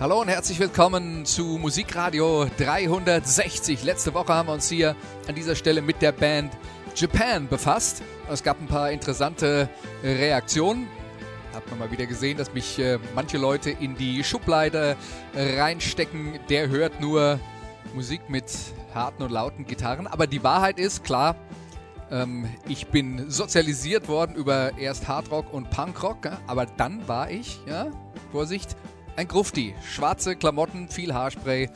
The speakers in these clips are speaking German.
Hallo und herzlich willkommen zu Musikradio 360. Letzte Woche haben wir uns hier an dieser Stelle mit der Band Japan befasst. Es gab ein paar interessante Reaktionen. Hat man mal wieder gesehen, dass mich äh, manche Leute in die Schublade reinstecken. Der hört nur Musik mit harten und lauten Gitarren. Aber die Wahrheit ist, klar, ähm, ich bin sozialisiert worden über erst Hardrock und Punkrock, aber dann war ich, ja, Vorsicht, ein Grufti. Schwarze Klamotten, viel Haarspray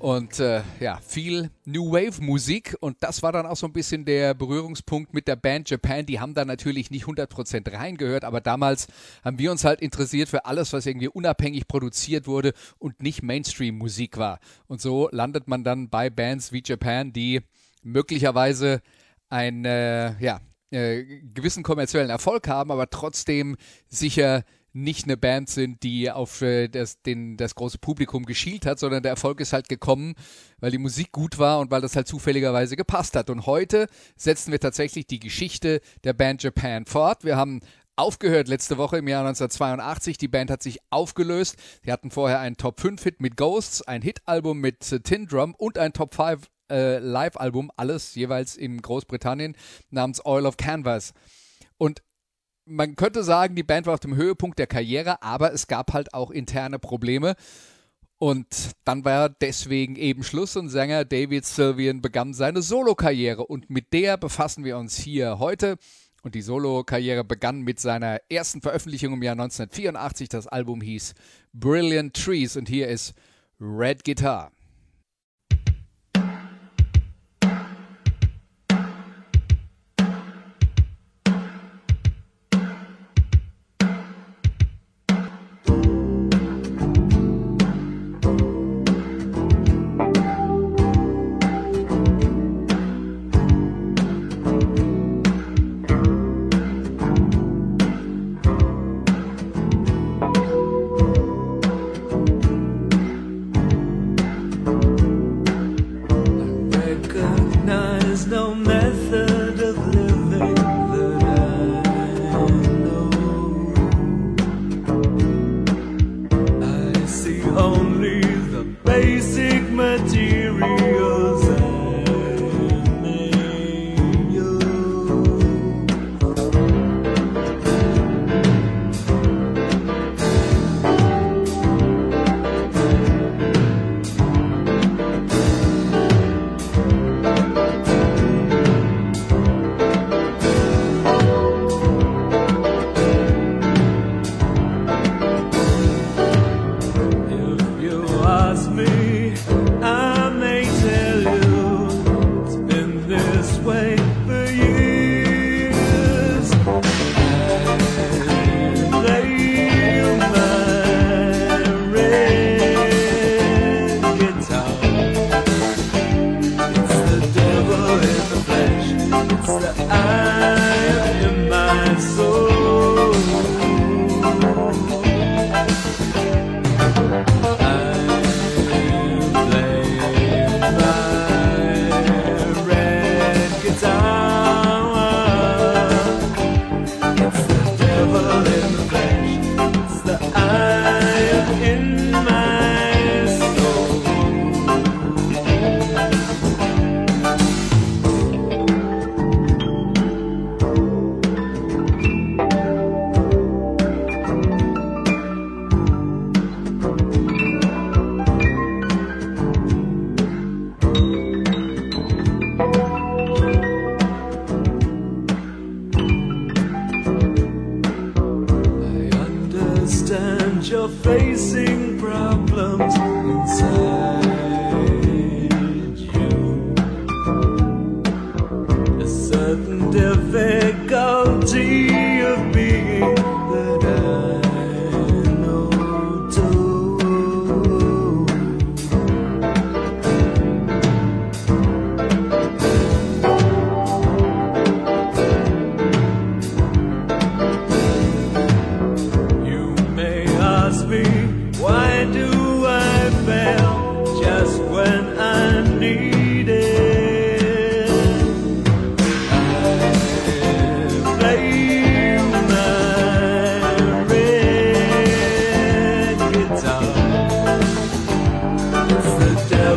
und äh, ja, viel New Wave Musik. Und das war dann auch so ein bisschen der Berührungspunkt mit der Band Japan. Die haben da natürlich nicht 100% reingehört, aber damals haben wir uns halt interessiert für alles, was irgendwie unabhängig produziert wurde und nicht Mainstream Musik war. Und so landet man dann bei Bands wie Japan, die möglicherweise einen äh, ja, äh, gewissen kommerziellen Erfolg haben, aber trotzdem sicher nicht eine Band sind, die auf äh, das, den, das große Publikum geschielt hat, sondern der Erfolg ist halt gekommen, weil die Musik gut war und weil das halt zufälligerweise gepasst hat. Und heute setzen wir tatsächlich die Geschichte der Band Japan fort. Wir haben aufgehört letzte Woche im Jahr 1982. Die Band hat sich aufgelöst. Sie hatten vorher einen Top 5 Hit mit Ghosts, ein Hit-Album mit äh, Tin Drum und ein Top 5 äh, Live-Album, alles jeweils in Großbritannien, namens Oil of Canvas. Und man könnte sagen, die Band war auf dem Höhepunkt der Karriere, aber es gab halt auch interne Probleme. Und dann war deswegen eben Schluss und Sänger David Sylvian begann seine Solokarriere. Und mit der befassen wir uns hier heute. Und die Solokarriere begann mit seiner ersten Veröffentlichung im Jahr 1984. Das Album hieß Brilliant Trees und hier ist Red Guitar.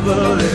The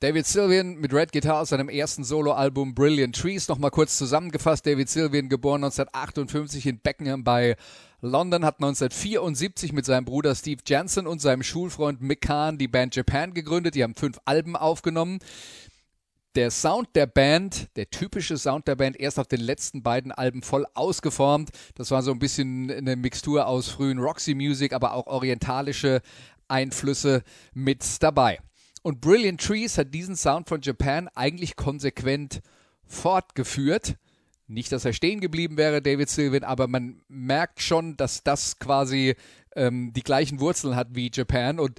David Sylvian mit Red Guitar aus seinem ersten Soloalbum Brilliant Trees. Nochmal kurz zusammengefasst. David Sylvian, geboren 1958 in Beckenham bei London, hat 1974 mit seinem Bruder Steve Jansen und seinem Schulfreund Mick Kahn die Band Japan gegründet. Die haben fünf Alben aufgenommen. Der Sound der Band, der typische Sound der Band, erst auf den letzten beiden Alben voll ausgeformt. Das war so ein bisschen eine Mixtur aus frühen Roxy Music, aber auch orientalische Einflüsse mit dabei. Und Brilliant Trees hat diesen Sound von Japan eigentlich konsequent fortgeführt. Nicht, dass er stehen geblieben wäre, David Sylvian, aber man merkt schon, dass das quasi ähm, die gleichen Wurzeln hat wie Japan. Und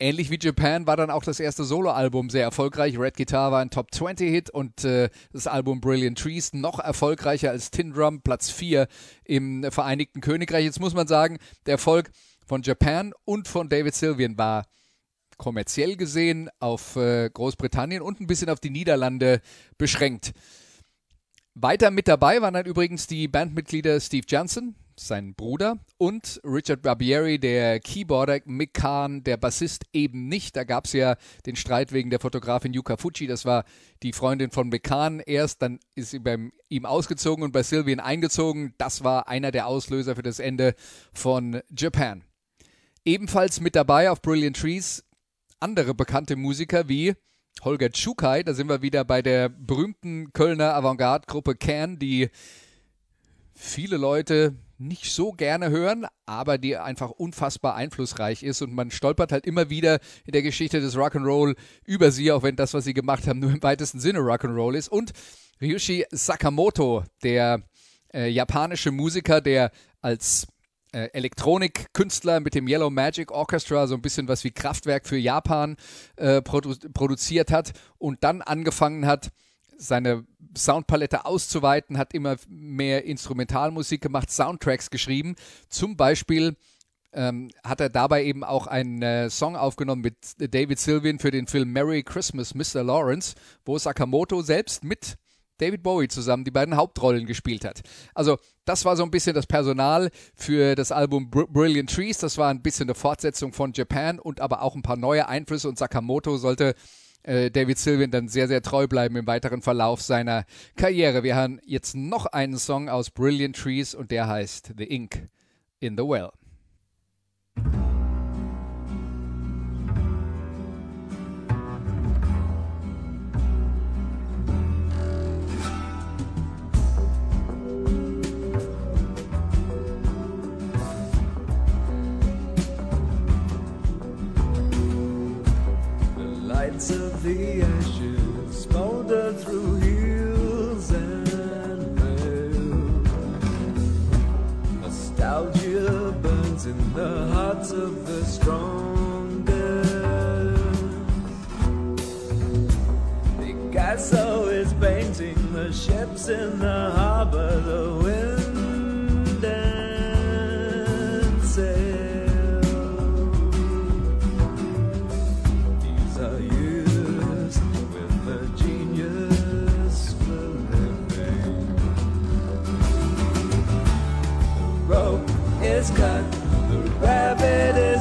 ähnlich wie Japan war dann auch das erste Soloalbum sehr erfolgreich. Red Guitar war ein Top 20 Hit und äh, das Album Brilliant Trees noch erfolgreicher als Tin Drum, Platz 4 im Vereinigten Königreich. Jetzt muss man sagen, der Erfolg von Japan und von David Sylvian war kommerziell gesehen auf äh, Großbritannien und ein bisschen auf die Niederlande beschränkt. Weiter mit dabei waren dann übrigens die Bandmitglieder Steve Johnson, sein Bruder, und Richard Barbieri, der Keyboarder, Mick Kahn, der Bassist eben nicht. Da gab es ja den Streit wegen der Fotografin Yuka Fuji, das war die Freundin von Mick Kahn erst, dann ist sie bei ihm ausgezogen und bei Sylvian eingezogen. Das war einer der Auslöser für das Ende von Japan. Ebenfalls mit dabei auf Brilliant Trees andere bekannte Musiker wie Holger Tschukai, da sind wir wieder bei der berühmten Kölner Avantgarde-Gruppe Can, die viele Leute nicht so gerne hören, aber die einfach unfassbar einflussreich ist und man stolpert halt immer wieder in der Geschichte des Rock'n'Roll über sie, auch wenn das, was sie gemacht haben, nur im weitesten Sinne Rock'n'Roll ist. Und Ryushi Sakamoto, der äh, japanische Musiker, der als äh, Elektronikkünstler mit dem Yellow Magic Orchestra so ein bisschen was wie Kraftwerk für Japan äh, produ produziert hat und dann angefangen hat, seine Soundpalette auszuweiten, hat immer mehr Instrumentalmusik gemacht, Soundtracks geschrieben. Zum Beispiel ähm, hat er dabei eben auch einen äh, Song aufgenommen mit David Sylvian für den Film Merry Christmas, Mr. Lawrence, wo Sakamoto selbst mit David Bowie zusammen die beiden Hauptrollen gespielt hat. Also das war so ein bisschen das Personal für das Album Br Brilliant Trees. Das war ein bisschen eine Fortsetzung von Japan und aber auch ein paar neue Einflüsse und Sakamoto sollte äh, David Sylvian dann sehr, sehr treu bleiben im weiteren Verlauf seiner Karriere. Wir hören jetzt noch einen Song aus Brilliant Trees und der heißt The Ink in the Well. Of the ashes, smolder through hills and vales. Nostalgia burns in the hearts of the strongest. Picasso is painting the ships in the harbor, the wind has got the rabbit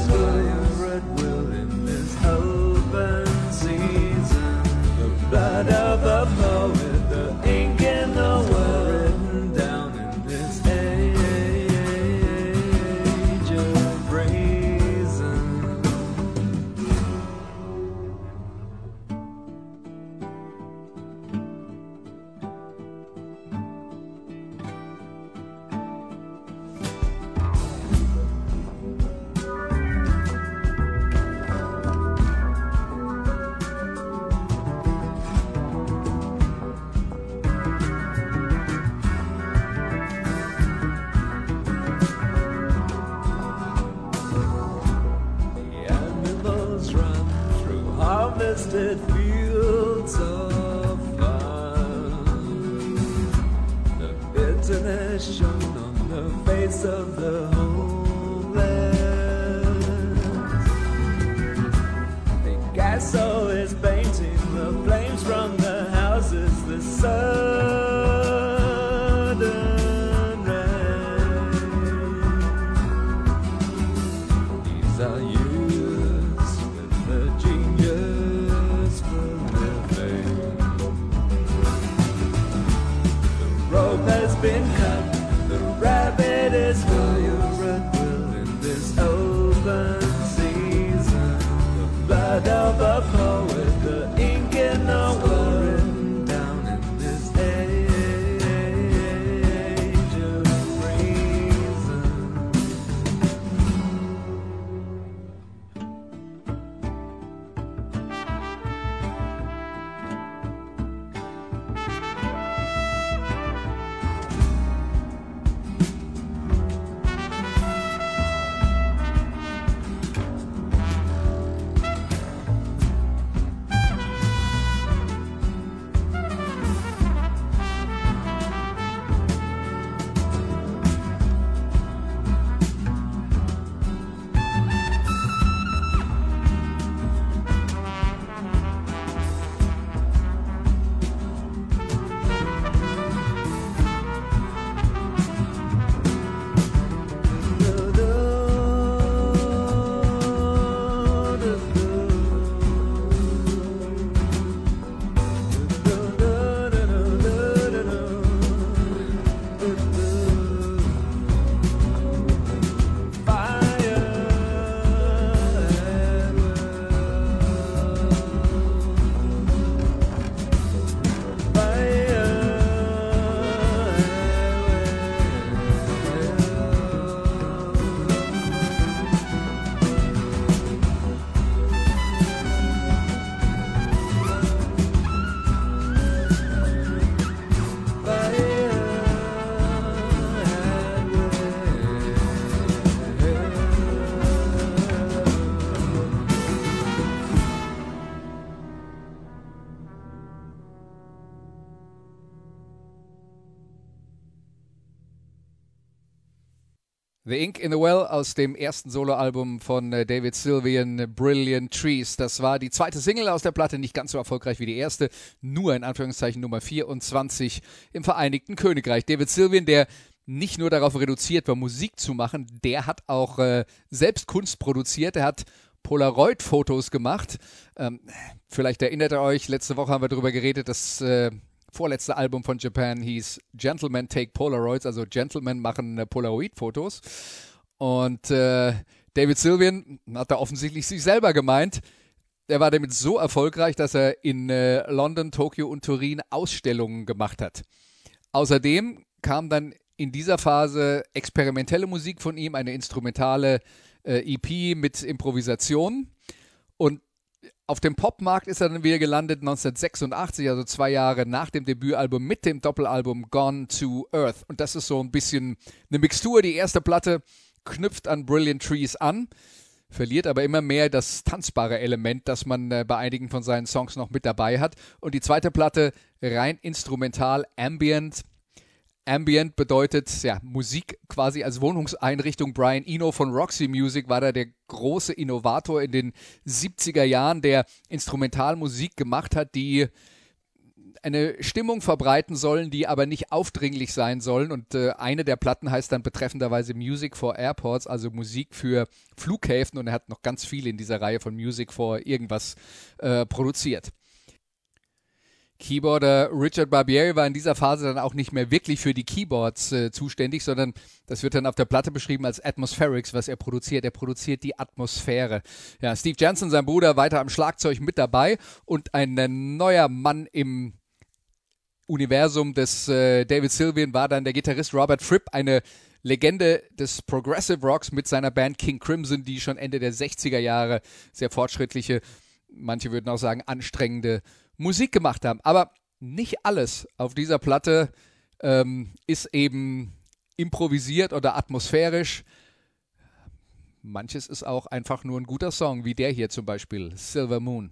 The Ink in the Well aus dem ersten Soloalbum von äh, David Sylvian, Brilliant Trees. Das war die zweite Single aus der Platte, nicht ganz so erfolgreich wie die erste, nur in Anführungszeichen Nummer 24 im Vereinigten Königreich. David Sylvian, der nicht nur darauf reduziert war, Musik zu machen, der hat auch äh, selbst Kunst produziert. Er hat Polaroid-Fotos gemacht. Ähm, vielleicht erinnert ihr euch, letzte Woche haben wir darüber geredet, dass äh, vorletzte Album von Japan hieß Gentlemen Take Polaroids, also Gentlemen machen äh, Polaroid-Fotos. Und äh, David Sylvian hat da offensichtlich sich selber gemeint. Er war damit so erfolgreich, dass er in äh, London, Tokio und Turin Ausstellungen gemacht hat. Außerdem kam dann in dieser Phase experimentelle Musik von ihm, eine instrumentale äh, EP mit Improvisation. Und Auf dem Popmarkt ist er dann wieder gelandet 1986, also zwei Jahre nach dem Debütalbum mit dem Doppelalbum Gone to Earth. Und das ist so ein bisschen eine Mixtur. Die erste Platte knüpft an Brilliant Trees an, verliert aber immer mehr das tanzbare Element, das man äh, bei einigen von seinen Songs noch mit dabei hat. Und die zweite Platte rein instrumental, ambient. Ambient bedeutet ja Musik quasi als Wohnungseinrichtung. Brian Eno von Roxy Music war da der große Innovator in den 70er Jahren, der Instrumentalmusik gemacht hat, die eine Stimmung verbreiten sollen, die aber nicht aufdringlich sein sollen. Und äh, eine der Platten heißt dann betreffenderweise Music for Airports, also Musik für Flughäfen. Und er hat noch ganz viel in dieser Reihe von Music for irgendwas äh, produziert. Keyboarder Richard Barbieri war in dieser Phase dann auch nicht mehr wirklich für die Keyboards äh, zuständig, sondern das wird dann auf der Platte beschrieben als Atmospherics, was er produziert. Er produziert die Atmosphäre. Ja, Steve Jansen, sein Bruder, weiter am Schlagzeug mit dabei und ein äh, neuer Mann im Universum des äh, David Sylvian war dann der Gitarrist Robert Fripp, eine Legende des Progressive Rocks mit seiner Band King Crimson, die schon Ende der 60er Jahre sehr fortschrittliche, manche würden auch sagen anstrengende Musik gemacht haben. Aber nicht alles auf dieser Platte ähm, ist eben improvisiert oder atmosphärisch. Manches ist auch einfach nur ein guter Song, wie der hier zum Beispiel, Silver Moon.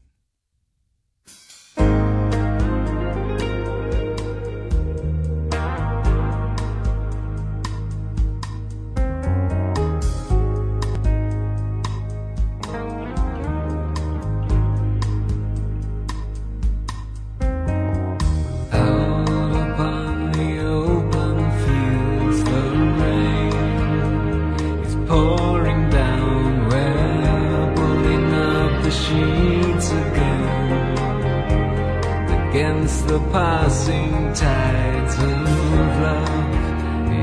The passing tides of love.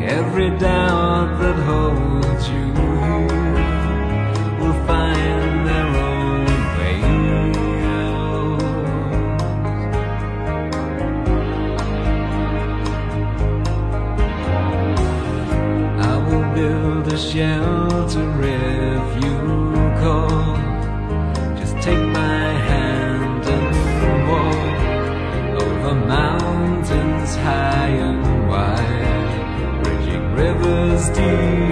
Every doubt that holds you here will find their own way out. I will build a shelter if you call. High and wide, bridging rivers deep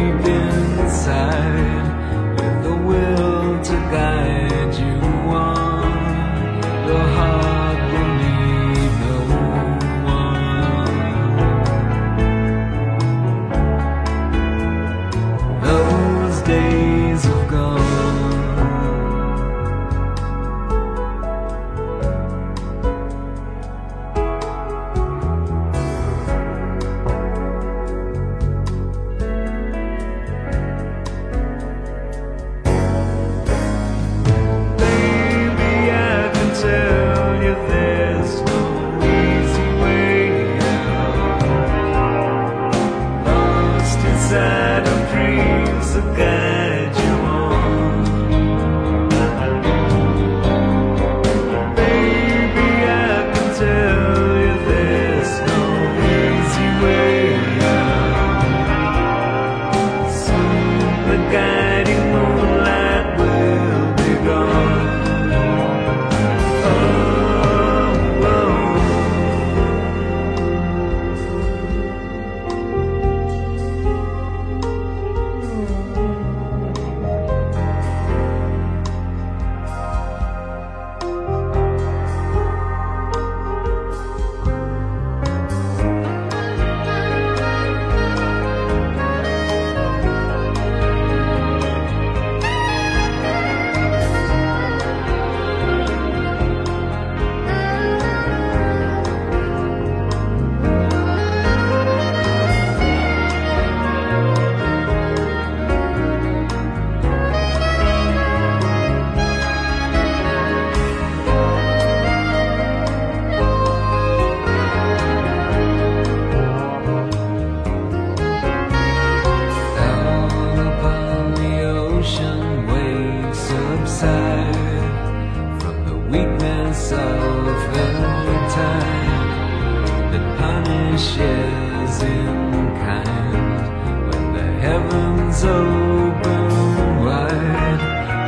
heavens open wide.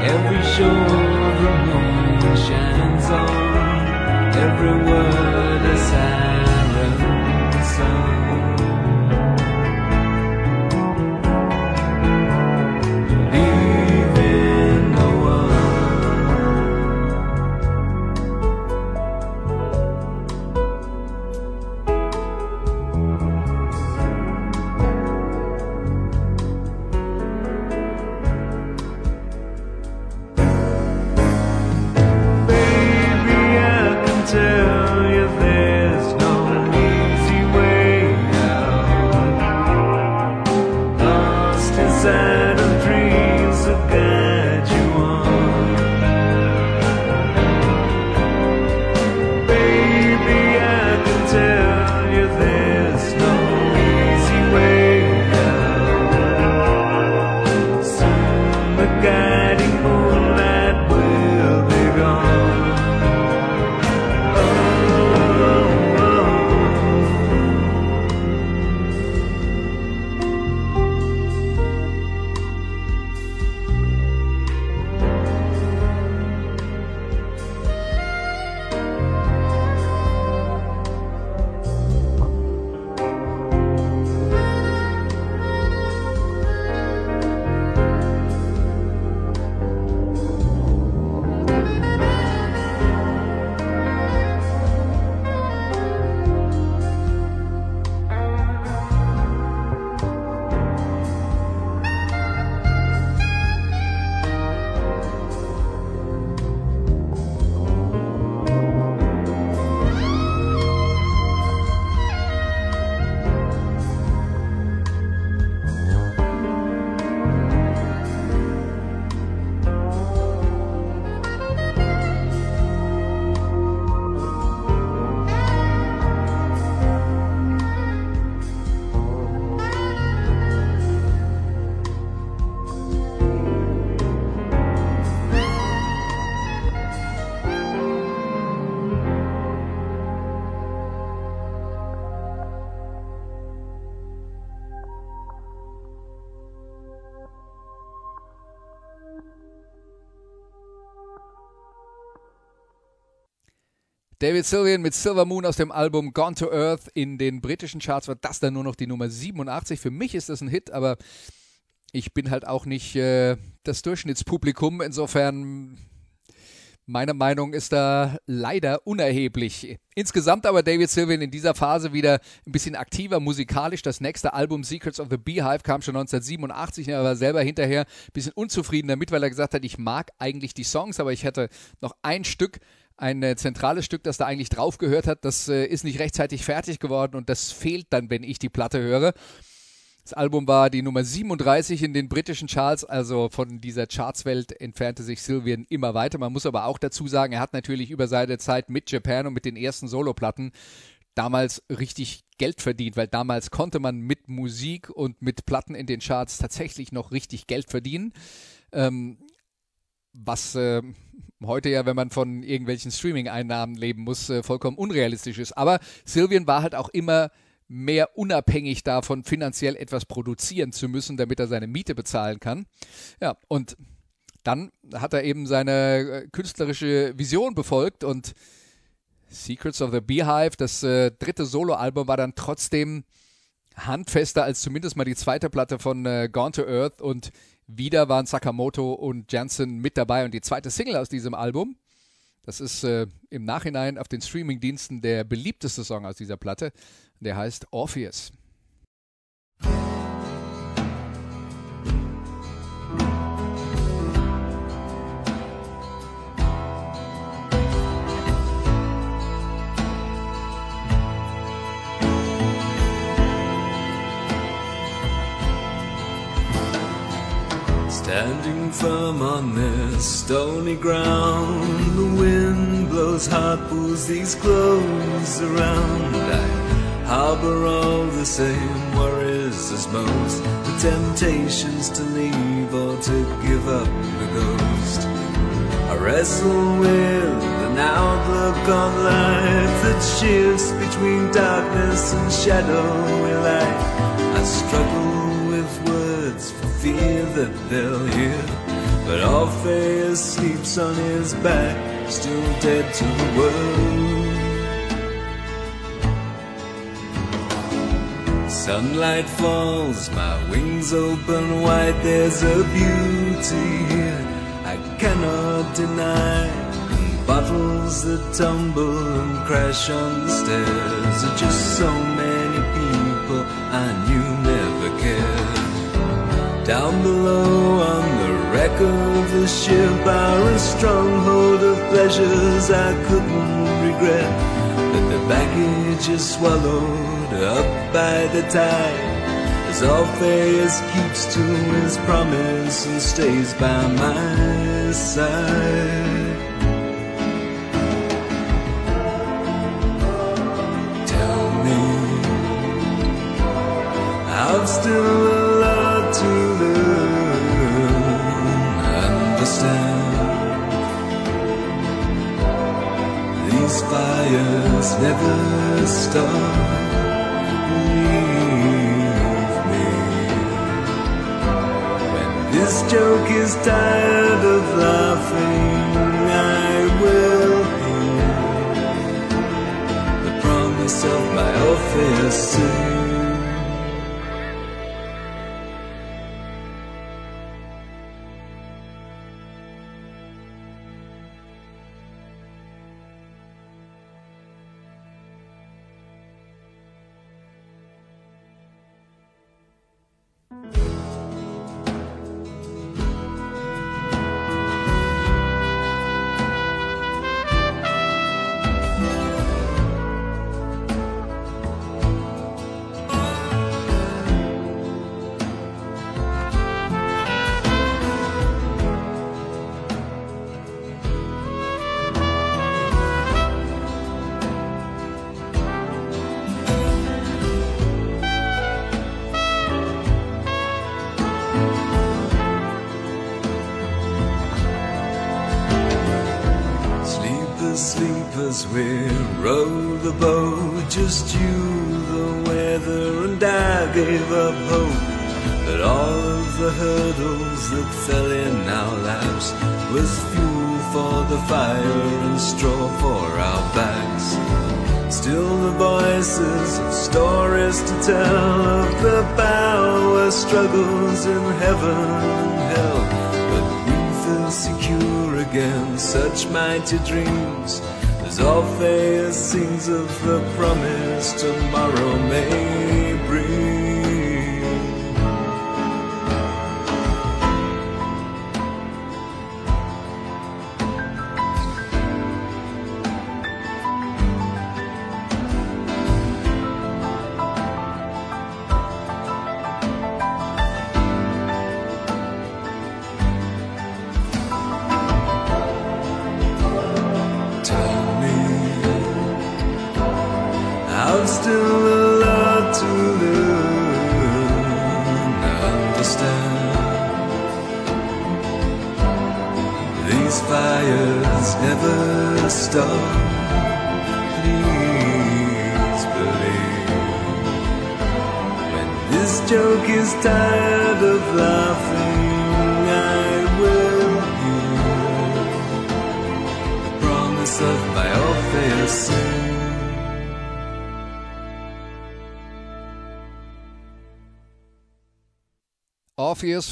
Every shore of the moon David Sylvian mit Silver Moon aus dem Album Gone to Earth. In den britischen Charts war das dann nur noch die Nummer 87. Für mich ist das ein Hit, aber ich bin halt auch nicht äh, das Durchschnittspublikum. Insofern meine Meinung ist da leider unerheblich. Insgesamt aber David Sylvian in dieser Phase wieder ein bisschen aktiver musikalisch. Das nächste Album Secrets of the Beehive kam schon 1987. Er war selber hinterher ein bisschen unzufrieden damit, weil er gesagt hat, ich mag eigentlich die Songs, aber ich hätte noch ein Stück, ein äh, zentrales Stück, das da eigentlich drauf gehört hat. Das äh, ist nicht rechtzeitig fertig geworden und das fehlt dann, wenn ich die Platte höre. Das Album war die Nummer 37 in den britischen Charts, also von dieser Chartswelt entfernte sich Sylvian immer weiter. Man muss aber auch dazu sagen, er hat natürlich über seine Zeit mit Japan und mit den ersten Soloplatten damals richtig Geld verdient, weil damals konnte man mit Musik und mit Platten in den Charts tatsächlich noch richtig Geld verdienen. Ähm, was äh, heute ja, wenn man von irgendwelchen Streaming-Einnahmen leben muss, äh, vollkommen unrealistisch ist. Aber Sylvian war halt auch immer mehr unabhängig davon, finanziell etwas produzieren zu müssen, damit er seine Miete bezahlen kann. Ja, und dann hat er eben seine äh, künstlerische Vision befolgt und Secrets of the Beehive, das äh, dritte Soloalbum, war dann trotzdem handfester als zumindest mal die zweite Platte von äh, Gone to Earth und wieder waren Sakamoto und Jansen mit dabei und die zweite Single aus diesem Album. Das ist äh, im Nachhinein auf den Streamingdiensten der beliebteste Song aus dieser Platte. Der heißt Orpheus. Standing firm on this stony ground, the wind blows hot, pulls these clothes around. I harbor all the same worries as most, the temptations to leave or to give up the ghost. I wrestle with an outlook on life that shifts between darkness and shadowy light. I struggle with words for fear that they'll hear. But Orpheus sleeps on his back, still dead to the world. Sunlight falls, my wings open wide, there's a beauty here I cannot deny. And bottles that tumble and crash on the stairs are just so many people I knew never cared. Down below on the wreck of the ship our stronghold of pleasures I couldn't regret. But the baggage is swallowed up by the tide. As Orpheus keeps to his promise and stays by my side. Tell me, I've still a lot to learn, understand. These fires never stop. This joke is tired of laughing, I will hear the promise of my Orpheus soon. Sleepers, sleepers, we row the boat. Just you, the weather, and I gave up hope that all of the hurdles that fell in our laps was fuel for the fire and straw for our backs. Still the voices of stories to tell of the power struggles in heaven and hell. Against such mighty dreams as Orpheus sings of the promise tomorrow may bring.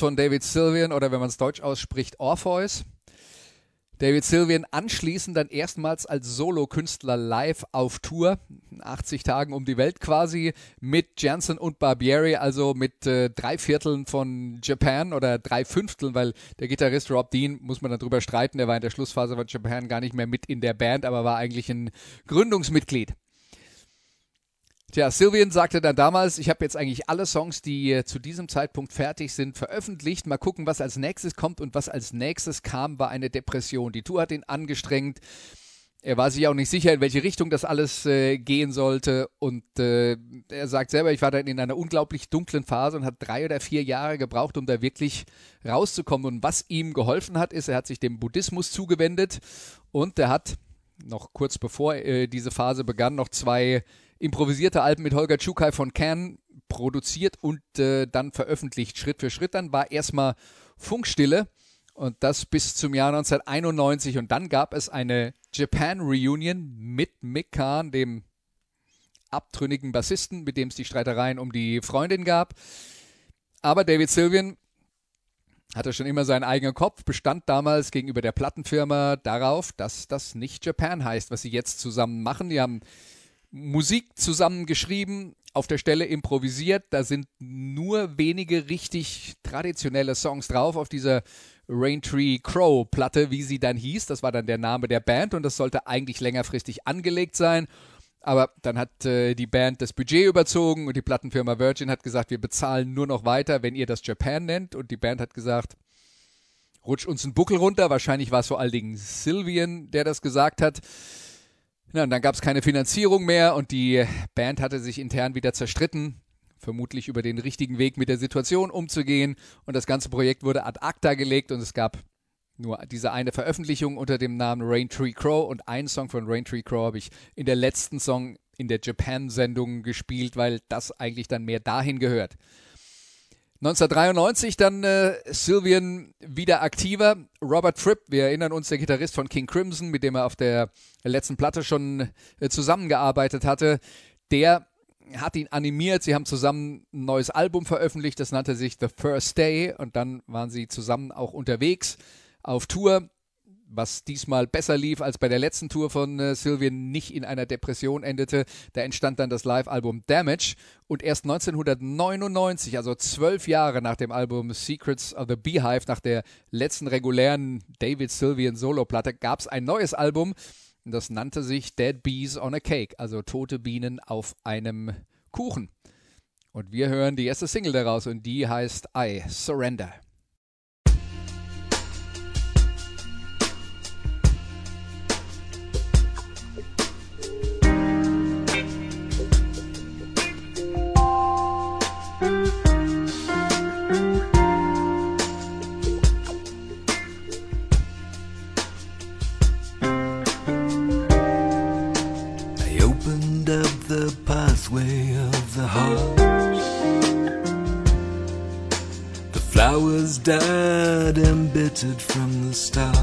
Von David Sylvian oder wenn man es deutsch ausspricht, Orpheus. David Sylvian anschließend dann erstmals als Solokünstler live auf Tour, 80 Tagen um die Welt quasi, mit Jansen und Barbieri, also mit äh, drei Vierteln von Japan oder drei Fünfteln, weil der Gitarrist Rob Dean, muss man darüber streiten, der war in der Schlussphase von Japan gar nicht mehr mit in der Band, aber war eigentlich ein Gründungsmitglied. Tja, Sylvian sagte dann damals, ich habe jetzt eigentlich alle Songs, die äh, zu diesem Zeitpunkt fertig sind, veröffentlicht. Mal gucken, was als nächstes kommt. Und was als nächstes kam, war eine Depression. Die Tour hat ihn angestrengt. Er war sich auch nicht sicher, in welche Richtung das alles äh, gehen sollte. Und äh, er sagt selber, ich war dann in einer unglaublich dunklen Phase und hat drei oder vier Jahre gebraucht, um da wirklich rauszukommen. Und was ihm geholfen hat, ist, er hat sich dem Buddhismus zugewendet und er hat noch kurz bevor äh, diese Phase begann, noch zwei improvisierte Alben mit Holger Tschukai von Can produziert und äh, dann veröffentlicht, Schritt für Schritt. Dann war erstmal Funkstille und das bis zum Jahr 1991 und dann gab es eine Japan Reunion mit Mick Kahn, dem abtrünnigen Bassisten, mit dem es die Streitereien um die Freundin gab. Aber David Sylvian hatte schon immer seinen eigenen Kopf, bestand damals gegenüber der Plattenfirma darauf, dass das nicht Japan heißt, was sie jetzt zusammen machen. Die haben Musik zusammengeschrieben, auf der Stelle improvisiert. Da sind nur wenige richtig traditionelle Songs drauf auf dieser Raintree Crow Platte, wie sie dann hieß. Das war dann der Name der Band und das sollte eigentlich längerfristig angelegt sein. Aber dann hat äh, die Band das Budget überzogen und die Plattenfirma Virgin hat gesagt, wir bezahlen nur noch weiter, wenn ihr das Japan nennt. Und die Band hat gesagt, rutsch uns einen Buckel runter. Wahrscheinlich war es vor allen Dingen Sylvian, der das gesagt hat. Ja, und dann gab es keine Finanzierung mehr und die Band hatte sich intern wieder zerstritten, vermutlich über den richtigen Weg mit der Situation umzugehen. Und das ganze Projekt wurde ad acta gelegt und es gab nur diese eine Veröffentlichung unter dem Namen Raintree Crow und einen Song von Raintree Crow habe ich in der letzten Song in der Japan-Sendung gespielt, weil das eigentlich dann mehr dahin gehört. 1993 dann äh, Sylvian wieder aktiver. Robert Fripp, wir erinnern uns, der Gitarrist von King Crimson, mit dem er auf der letzten Platte schon äh, zusammengearbeitet hatte, der hat ihn animiert. Sie haben zusammen ein neues Album veröffentlicht, das nannte sich The First Day und dann waren sie zusammen auch unterwegs auf Tour was diesmal besser lief als bei der letzten Tour von äh, Sylvian, nicht in einer Depression endete. Da entstand dann das Live-Album Damage und erst 1999, also zwölf Jahre nach dem Album Secrets of the Beehive, nach der letzten regulären David Sylvian Solo-Platte, gab es ein neues Album. Das nannte sich Dead Bees on a Cake, also tote Bienen auf einem Kuchen. Und wir hören die erste Single daraus und die heißt I Surrender. From the start.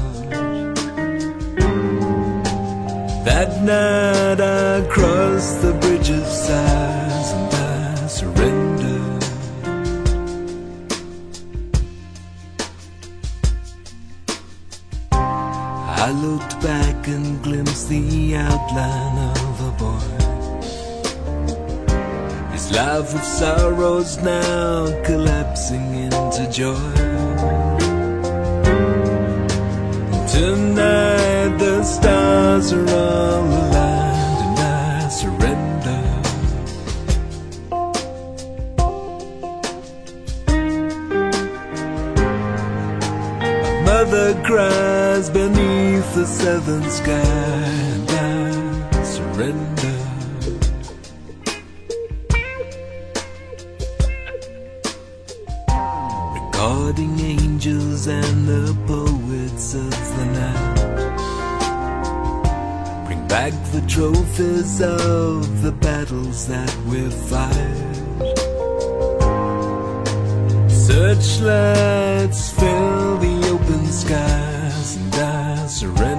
That night I crossed the bridge of sighs and I surrendered. I looked back and glimpsed the outline of a boy. His life of sorrows now collapsing into joy. Tonight the stars are all aligned and I surrender. Mother cries beneath the southern sky and I surrender. Recording angels and the back the trophies of the battles that we've fight. Searchlights fill the open skies and I surrender.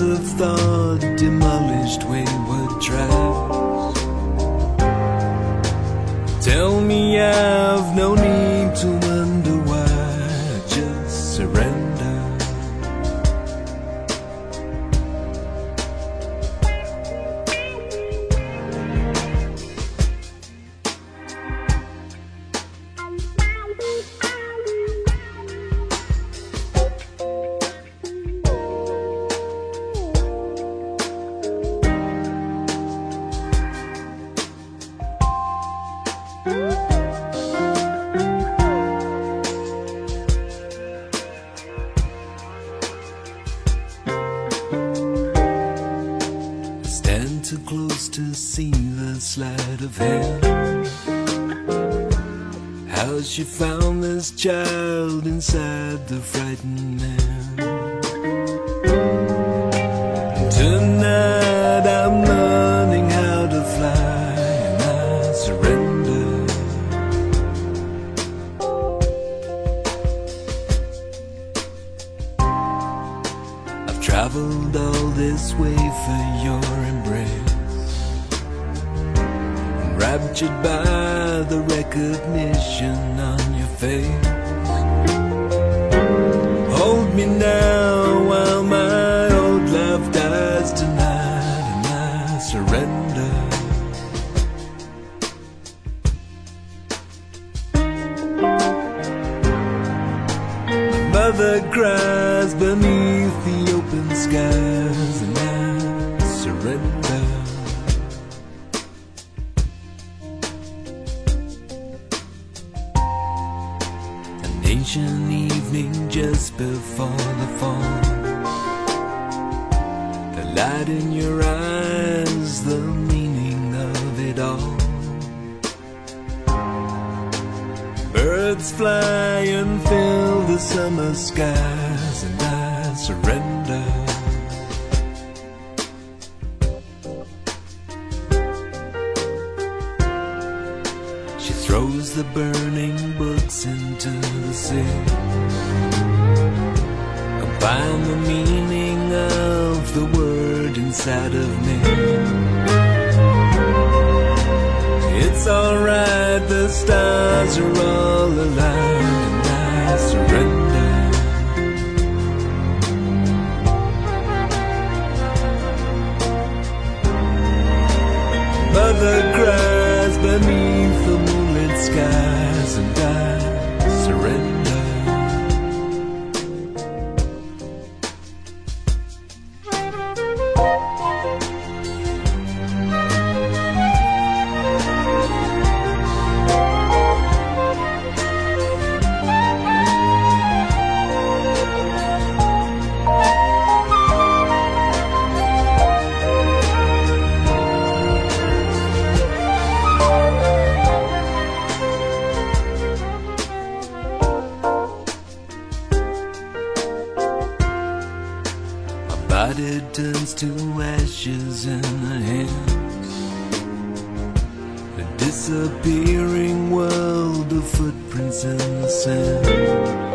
Of thought, demolished wayward ancient evening just before the fall. The light in your eyes, the meaning of it all. Birds fly and fill the summer skies, inside of me. It's alright, the stars are all aligned, and I surrender. Mother cries beneath the moonlit skies, disappearing world of footprints in the sand.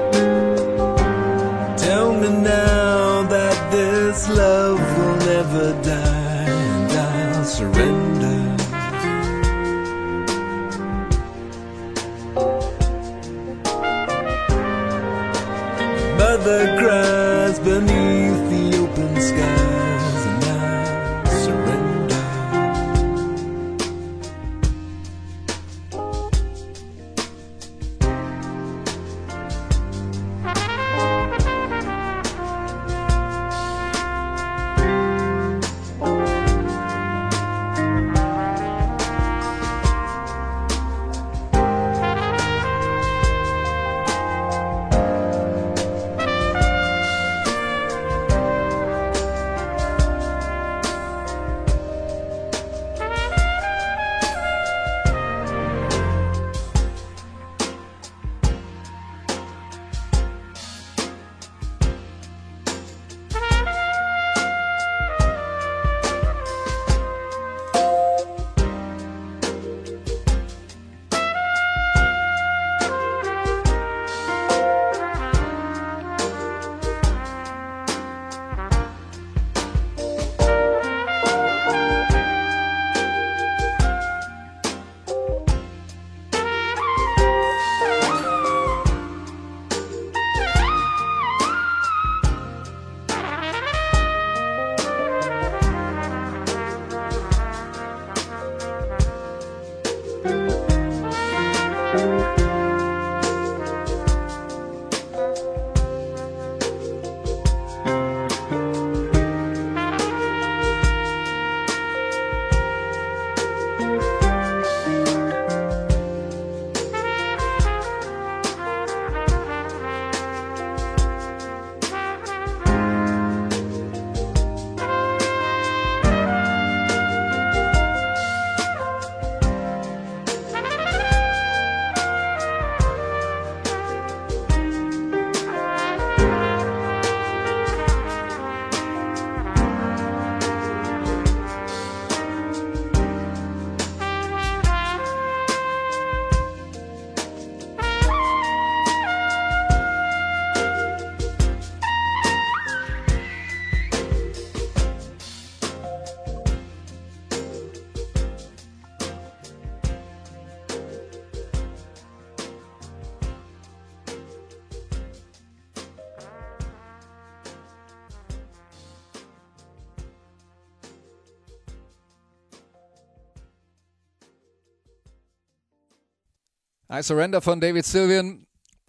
I Surrender von David Sylvian.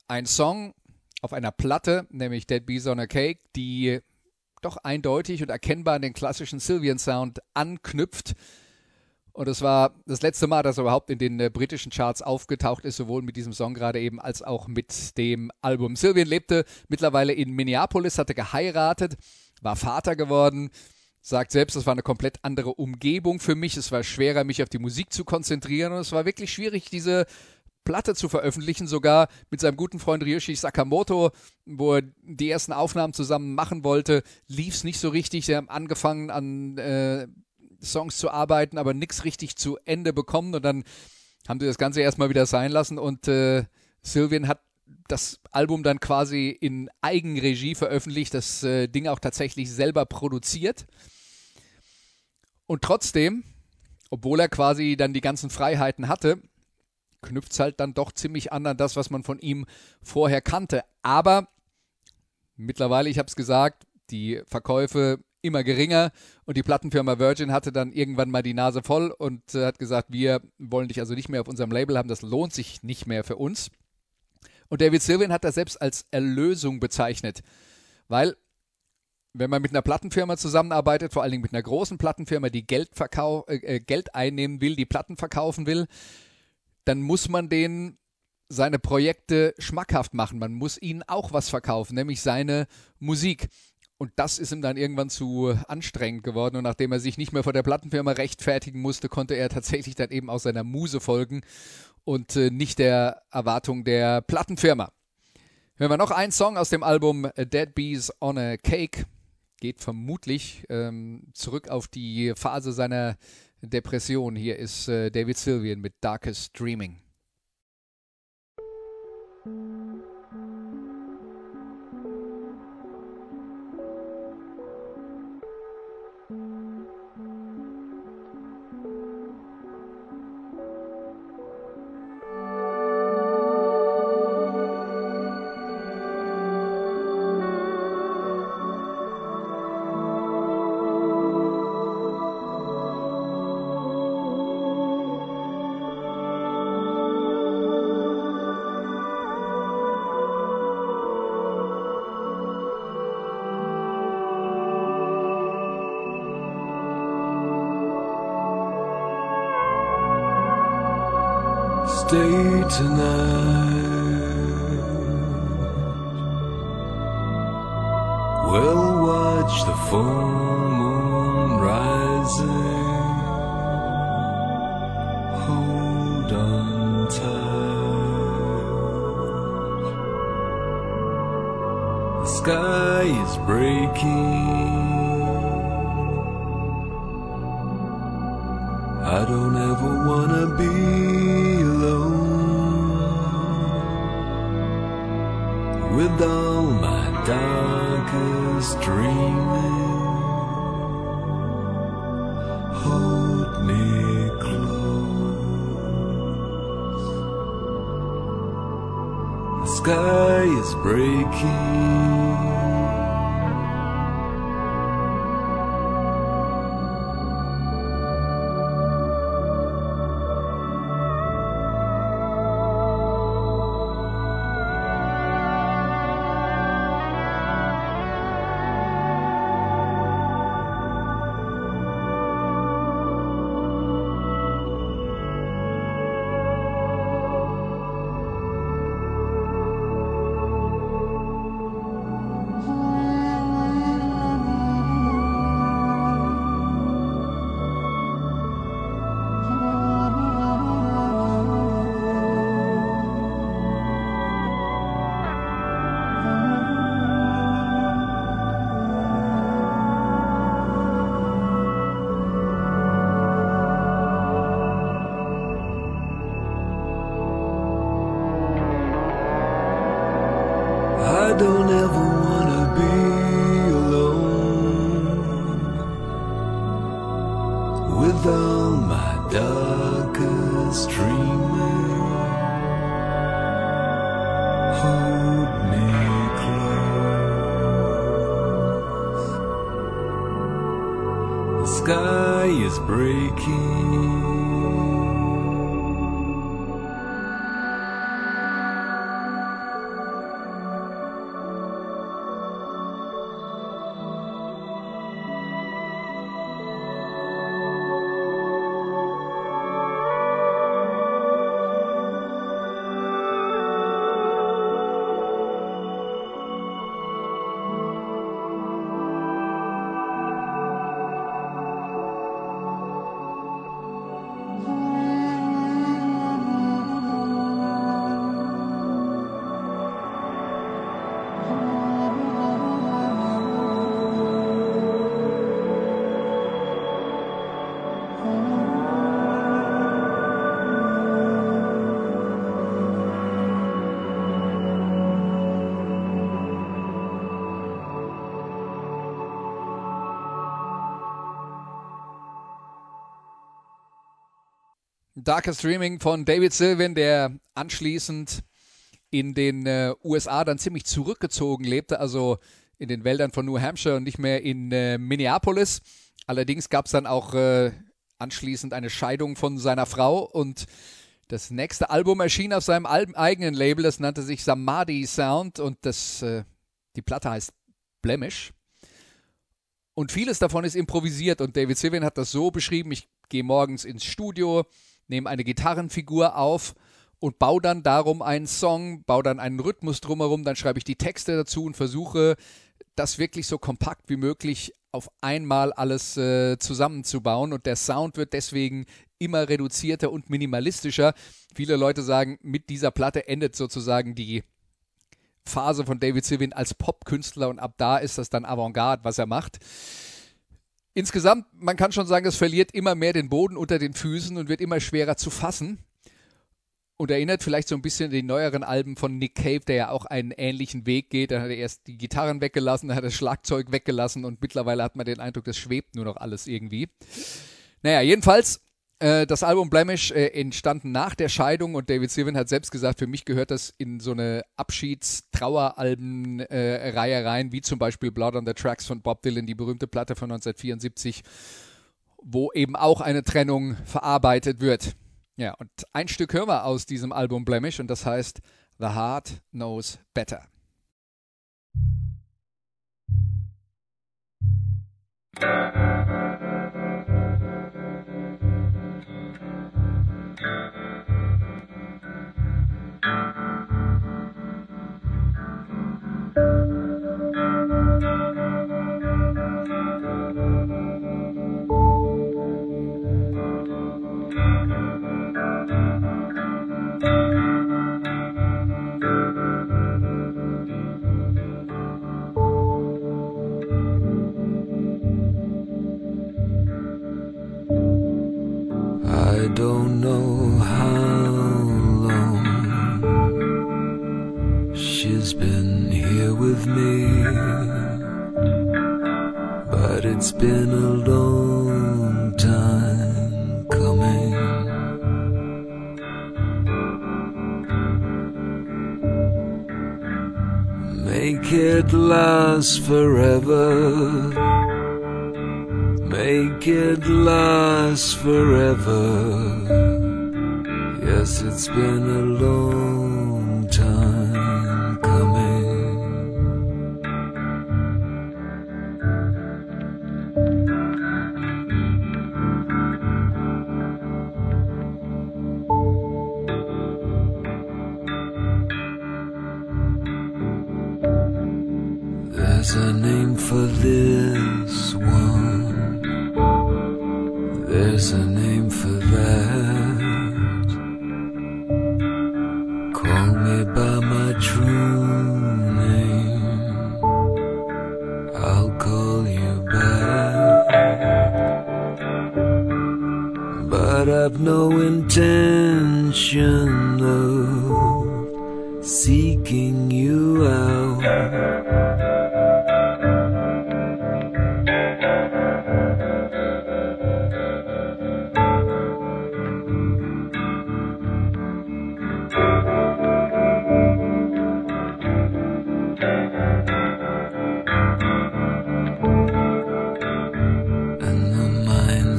Ein Song auf einer Platte, nämlich Dead Bees on a Cake, die doch eindeutig und erkennbar an den klassischen Sylvian Sound anknüpft. Und es war das letzte Mal, dass er überhaupt in den äh, britischen Charts aufgetaucht ist, sowohl mit diesem Song gerade eben als auch mit dem Album. Sylvian lebte mittlerweile in Minneapolis, hatte geheiratet, war Vater geworden, sagt selbst, es war eine komplett andere Umgebung für mich. Es war schwerer, mich auf die Musik zu konzentrieren und es war wirklich schwierig, diese Platte zu veröffentlichen, sogar mit seinem guten Freund Ryoshi Sakamoto, wo er die ersten Aufnahmen zusammen machen wollte, lief es nicht so richtig. Sie haben angefangen an äh, Songs zu arbeiten, aber nichts richtig zu Ende bekommen und dann haben sie das Ganze erstmal wieder sein lassen und äh, Sylvian hat das Album dann quasi in Eigenregie veröffentlicht, das äh, Ding auch tatsächlich selber produziert. Und trotzdem, obwohl er quasi dann die ganzen Freiheiten hatte, knüpft es halt dann doch ziemlich an an das, was man von ihm vorher kannte. Aber mittlerweile, ich habe es gesagt, die Verkäufe immer geringer und die Plattenfirma Virgin hatte dann irgendwann mal die Nase voll und äh, hat gesagt, wir wollen dich also nicht mehr auf unserem Label haben, das lohnt sich nicht mehr für uns. Und David Sylvian hat das selbst als Erlösung bezeichnet, weil wenn man mit einer Plattenfirma zusammenarbeitet, vor allen Dingen mit einer großen Plattenfirma, die Geld, äh, äh Geld einnehmen will, die Platten verkaufen will, dann muss man denen seine Projekte schmackhaft machen. Man muss ihnen auch was verkaufen, nämlich seine Musik. Und das ist ihm dann irgendwann zu anstrengend geworden. Und nachdem er sich nicht mehr vor der Plattenfirma rechtfertigen musste, konnte er tatsächlich dann eben auch seiner Muse folgen und äh, nicht der Erwartung der Plattenfirma. Hören wir noch einen Song aus dem Album Dead Bees on a Cake. Geht vermutlich ähm, zurück auf die Phase seiner Depression. Hier ist äh, David Sylvian mit Darkest Dreaming. Stay tonight. We'll watch the full moon rising. Hold on tight. The sky is breaking. Darker Streaming von David Sylvian, der anschließend in den äh, USA dann ziemlich zurückgezogen lebte, also in den Wäldern von New Hampshire und nicht mehr in äh, Minneapolis. Allerdings gab es dann auch äh, anschließend eine Scheidung von seiner Frau und das nächste Album erschien auf seinem Al eigenen Label, das nannte sich Samadhi Sound und das, äh, die Platte heißt Blemish. Und vieles davon ist improvisiert und David Sylvian hat das so beschrieben, ich gehe morgens ins Studio, nehme eine Gitarrenfigur auf und baue dann darum einen Song, baue dann einen Rhythmus drumherum, dann schreibe ich die Texte dazu und versuche das wirklich so kompakt wie möglich auf einmal alles äh, zusammenzubauen und der Sound wird deswegen immer reduzierter und minimalistischer. Viele Leute sagen, mit dieser Platte endet sozusagen die Phase von David Sylvian als Popkünstler und ab da ist das dann Avantgarde, was er macht. Insgesamt, man kann schon sagen, es verliert immer mehr den Boden unter den Füßen und wird immer schwerer zu fassen. Und erinnert vielleicht so ein bisschen an die neueren Alben von Nick Cave, der ja auch einen ähnlichen Weg geht. Dann hat er erst die Gitarren weggelassen, dann hat er das Schlagzeug weggelassen und mittlerweile hat man den Eindruck, das schwebt nur noch alles irgendwie. Naja, jedenfalls, das Album Blemish äh, entstanden nach der Scheidung und David Sylvian hat selbst gesagt, für mich gehört das in so eine Abschieds-Traueralben-Reihe äh, rein, wie zum Beispiel Blood on the Tracks von Bob Dylan, die berühmte Platte von 1974, wo eben auch eine Trennung verarbeitet wird. Ja, und ein Stück hören wir aus diesem Album Blemish und das heißt The Heart Knows Better.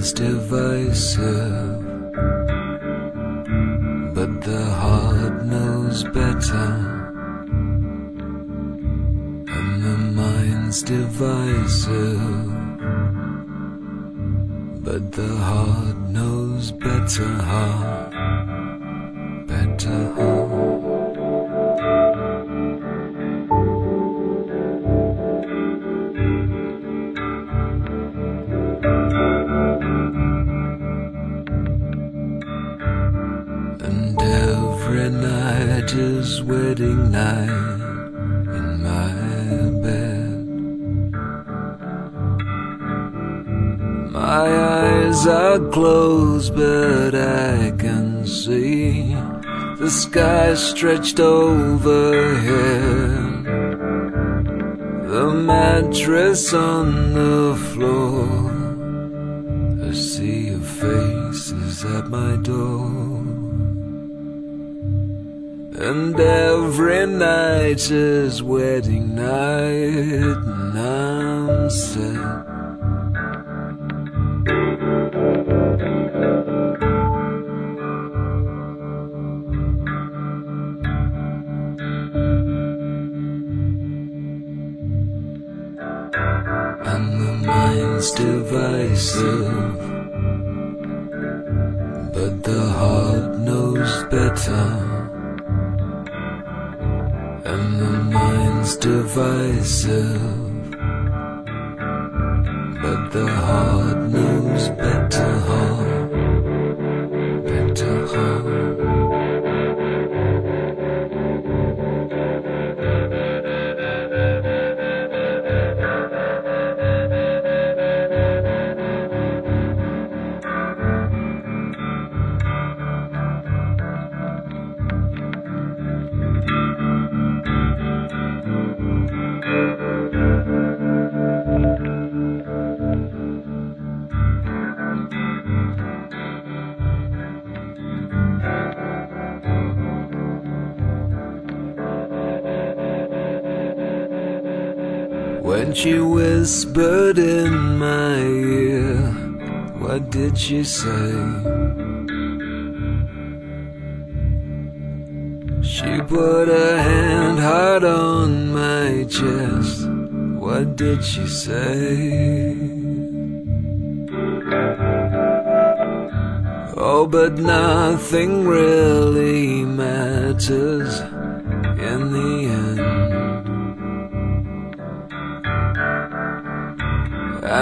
mind's divisive, but the heart knows better. And the mind's divisive, but the heart knows better. Heart, sky stretched overhead. The mattress on the floor. A sea of faces at my door. And every night is wedding night, and I'm sad. What she say? She put her hand hard on my chest. What did she say? Oh, but nothing really matters in the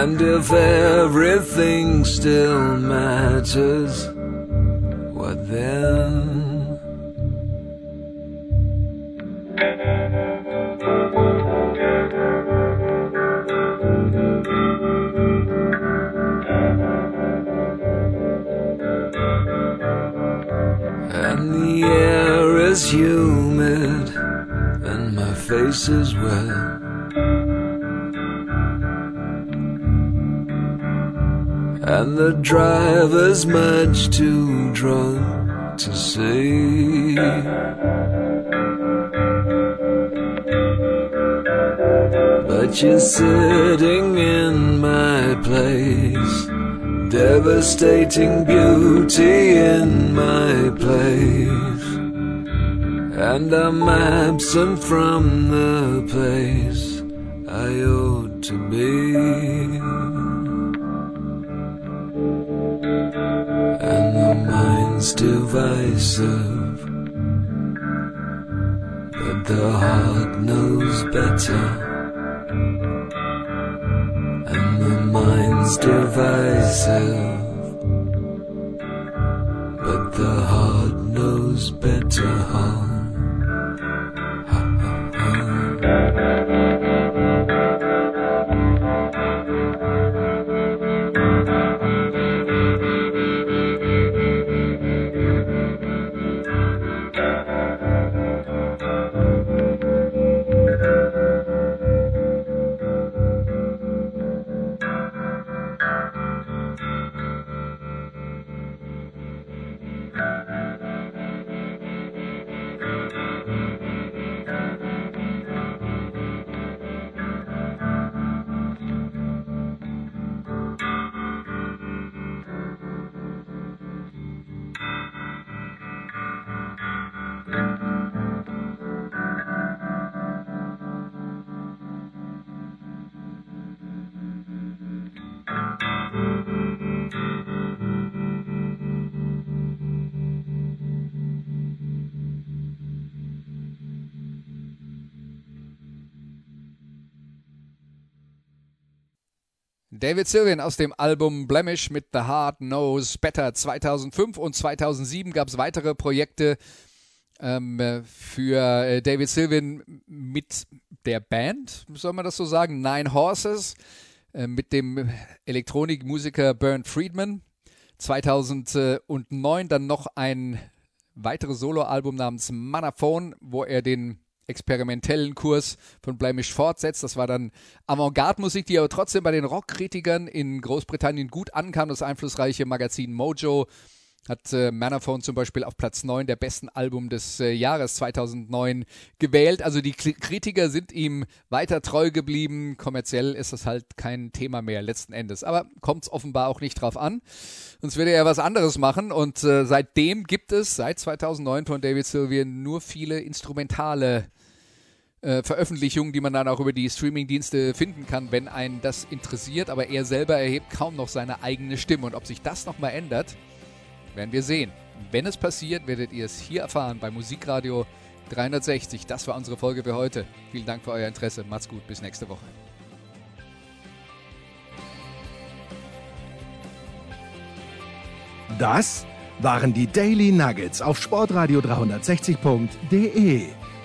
And if everything still matters, what then? And the air is humid, and my face is wet. Driver's much too drunk to see. But you're sitting in my place, devastating beauty in my place. And I'm absent from the place I ought to be. Mind's divisive. But the heart knows better, and the mind's divisive. But the heart knows better. David Sylvian aus dem Album Blemish mit The Heart Knows Better 2005 und 2007 gab es weitere Projekte ähm, äh, für äh, David Sylvian mit der Band, soll man das so sagen, Nine Horses, äh, mit dem Elektronikmusiker Bernd Friedman. 2009 dann noch ein weiteres Soloalbum namens Manaphone, wo er den experimentellen Kurs von Blemish fortsetzt. Das war dann Avantgarde-Musik, die aber trotzdem bei den Rockkritikern in Großbritannien gut ankam. Das einflussreiche Magazin Mojo hat äh, Manaphone zum Beispiel auf Platz 9 der besten Album des äh, Jahres 2009 gewählt. Also die K Kritiker sind ihm weiter treu geblieben. Kommerziell ist das halt kein Thema mehr letzten Endes. Aber kommt es offenbar auch nicht drauf an. Sonst würde er was anderes machen. Und äh, seitdem gibt es, seit 2009 von David Sylvian, nur viele instrumentale äh, Veröffentlichungen, die man dann auch über die Streaming-Dienste finden kann, wenn einen das interessiert. Aber er selber erhebt kaum noch seine eigene Stimme. Und ob sich das nochmal ändert, werden wir sehen. Wenn es passiert, werdet ihr es hier erfahren bei Musikradio 360. Das war unsere Folge für heute. Vielen Dank für euer Interesse. Macht's gut. Bis nächste Woche. Das waren die Daily Nuggets auf sportradio 360.de.